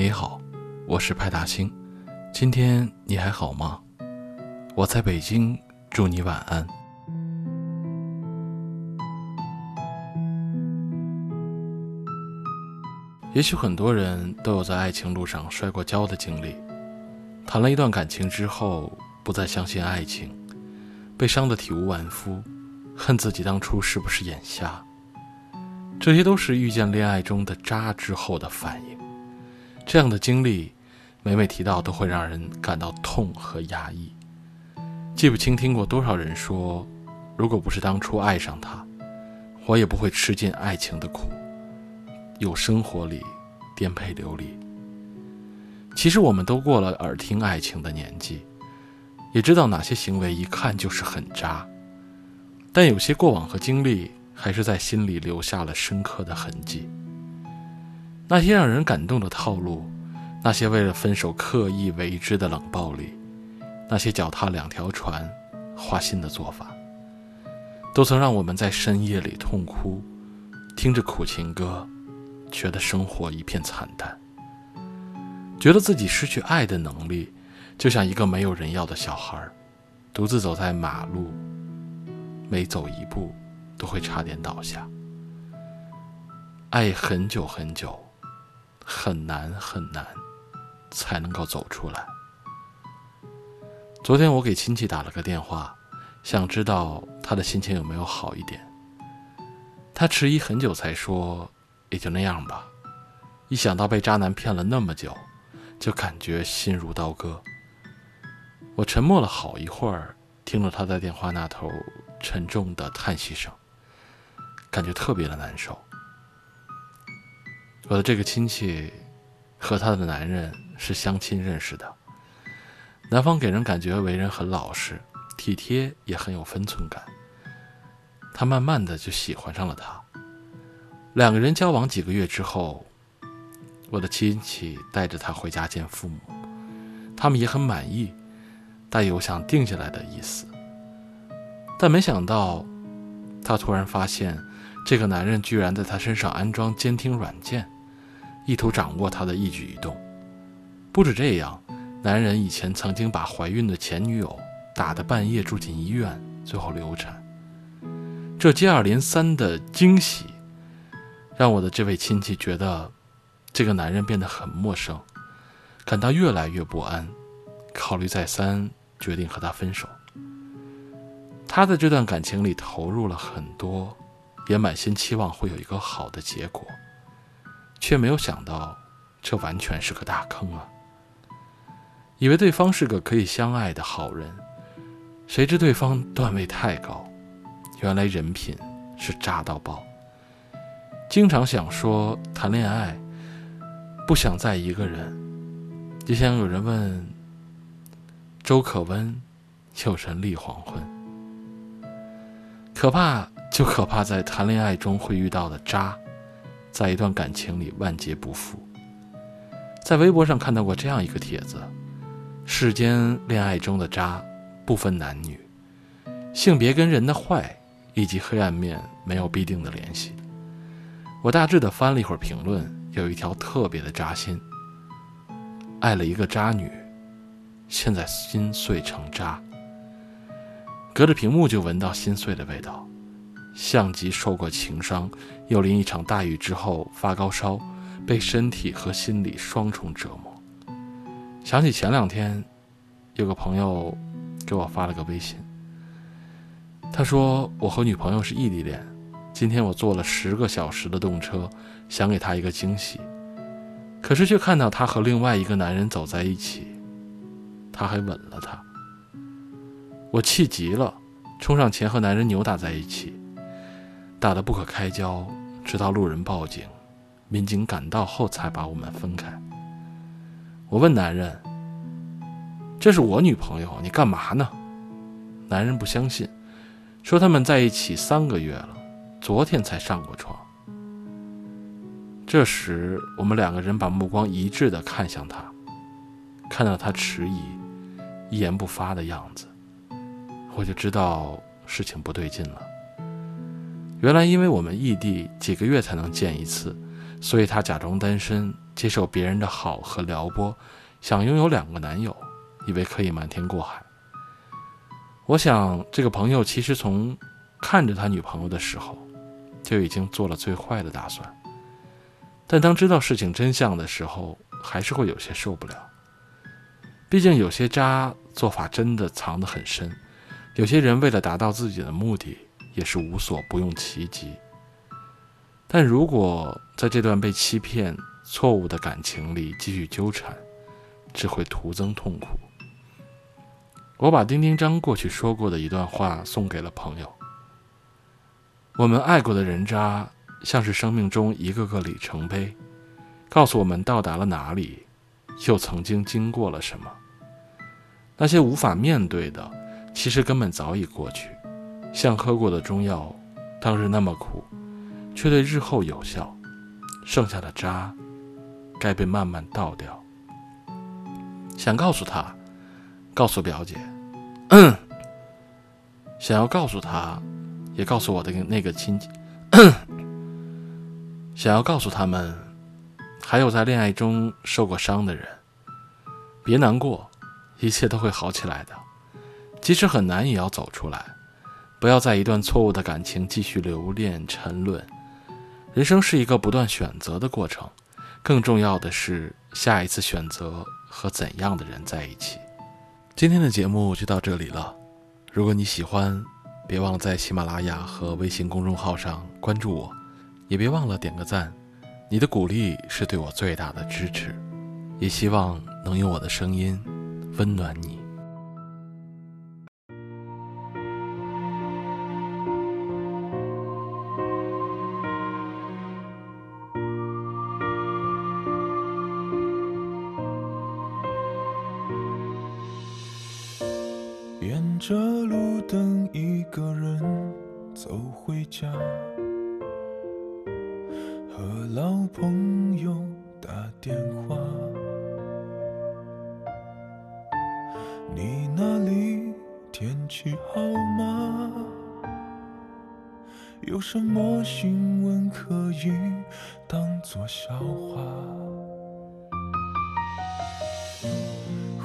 你好，我是派大星。今天你还好吗？我在北京，祝你晚安。也许很多人都有在爱情路上摔过跤的经历，谈了一段感情之后，不再相信爱情，被伤得体无完肤，恨自己当初是不是眼瞎。这些都是遇见恋爱中的渣之后的反应。这样的经历，每每提到都会让人感到痛和压抑。记不清听过多少人说，如果不是当初爱上他，我也不会吃尽爱情的苦，有生活里颠沛流离。其实我们都过了耳听爱情的年纪，也知道哪些行为一看就是很渣，但有些过往和经历。还是在心里留下了深刻的痕迹。那些让人感动的套路，那些为了分手刻意为之的冷暴力，那些脚踏两条船、花心的做法，都曾让我们在深夜里痛哭，听着苦情歌，觉得生活一片惨淡，觉得自己失去爱的能力，就像一个没有人要的小孩，独自走在马路，每走一步。都会差点倒下。爱很久很久，很难很难，才能够走出来。昨天我给亲戚打了个电话，想知道他的心情有没有好一点。他迟疑很久才说：“也就那样吧。”一想到被渣男骗了那么久，就感觉心如刀割。我沉默了好一会儿，听了他在电话那头沉重的叹息声。感觉特别的难受。我的这个亲戚和他的男人是相亲认识的，男方给人感觉为人很老实、体贴，也很有分寸感。他慢慢的就喜欢上了他。两个人交往几个月之后，我的亲戚带着他回家见父母，他们也很满意，带有想定下来的意思。但没想到，他突然发现。这个男人居然在他身上安装监听软件，意图掌握他的一举一动。不止这样，男人以前曾经把怀孕的前女友打得半夜住进医院，最后流产。这接二连三的惊喜，让我的这位亲戚觉得这个男人变得很陌生，感到越来越不安，考虑再三，决定和他分手。他在这段感情里投入了很多。也满心期望会有一个好的结果，却没有想到，这完全是个大坑啊！以为对方是个可以相爱的好人，谁知对方段位太高，原来人品是渣到爆。经常想说谈恋爱，不想再一个人，就像有人问：周可温，有人立黄昏，可怕。就可怕在谈恋爱中会遇到的渣，在一段感情里万劫不复。在微博上看到过这样一个帖子：世间恋爱中的渣不分男女，性别跟人的坏以及黑暗面没有必定的联系。我大致的翻了一会儿评论，有一条特别的扎心：爱了一个渣女，现在心碎成渣，隔着屏幕就闻到心碎的味道。像极受过情伤，又淋一场大雨之后发高烧，被身体和心理双重折磨。想起前两天，有个朋友给我发了个微信，他说我和女朋友是异地恋，今天我坐了十个小时的动车，想给她一个惊喜，可是却看到她和另外一个男人走在一起，他还吻了她。我气急了，冲上前和男人扭打在一起。打得不可开交，直到路人报警，民警赶到后才把我们分开。我问男人：“这是我女朋友，你干嘛呢？”男人不相信，说他们在一起三个月了，昨天才上过床。这时，我们两个人把目光一致地看向他，看到他迟疑、一言不发的样子，我就知道事情不对劲了。原来，因为我们异地几个月才能见一次，所以他假装单身，接受别人的好和撩拨，想拥有两个男友，以为可以瞒天过海。我想，这个朋友其实从看着他女朋友的时候，就已经做了最坏的打算。但当知道事情真相的时候，还是会有些受不了。毕竟有些渣做法真的藏得很深，有些人为了达到自己的目的，也是无所不用其极。但如果在这段被欺骗、错误的感情里继续纠缠，只会徒增痛苦。我把丁丁张过去说过的一段话送给了朋友。我们爱过的人渣，像是生命中一个个里程碑，告诉我们到达了哪里，又曾经经过了什么。那些无法面对的，其实根本早已过去，像喝过的中药，当日那么苦。却对日后有效，剩下的渣该被慢慢倒掉。想告诉他，告诉表姐，想要告诉他，也告诉我的那个亲戚，想要告诉他们，还有在恋爱中受过伤的人，别难过，一切都会好起来的。即使很难，也要走出来，不要在一段错误的感情继续留恋沉沦。人生是一个不断选择的过程，更重要的是下一次选择和怎样的人在一起。今天的节目就到这里了，如果你喜欢，别忘了在喜马拉雅和微信公众号上关注我，也别忘了点个赞，你的鼓励是对我最大的支持，也希望能用我的声音温暖你。着路灯，一个人走回家，和老朋友打电话。你那里天气好吗？有什么新闻可以当作笑话？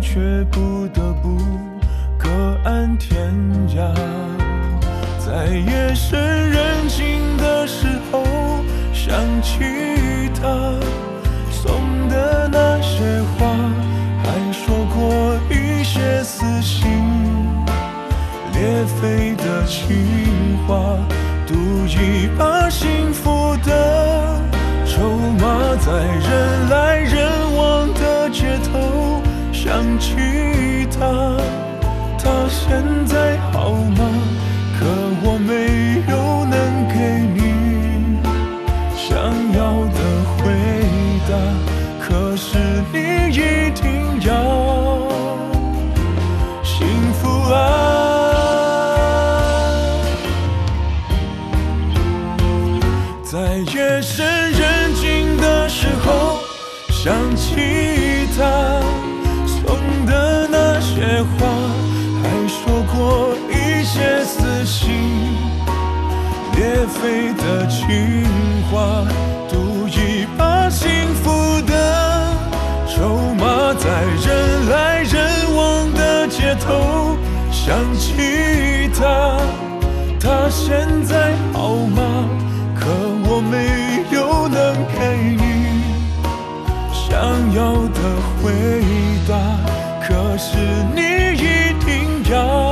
却不得不各安天涯，在夜深人静的时候。想起他送的那些话，还说过一些撕心裂肺的情话，赌一把幸福的筹码，在人来人起他他现在好吗可我没有能给你。想要的回答可是你一定要。幸福啊在夜深人静的时候想起他。些话，还说过一些撕心裂肺的情话，赌一把幸福的筹码，在人来人往的街头想起他，他现在好吗？可我没有能给你想要的回答，是你一定要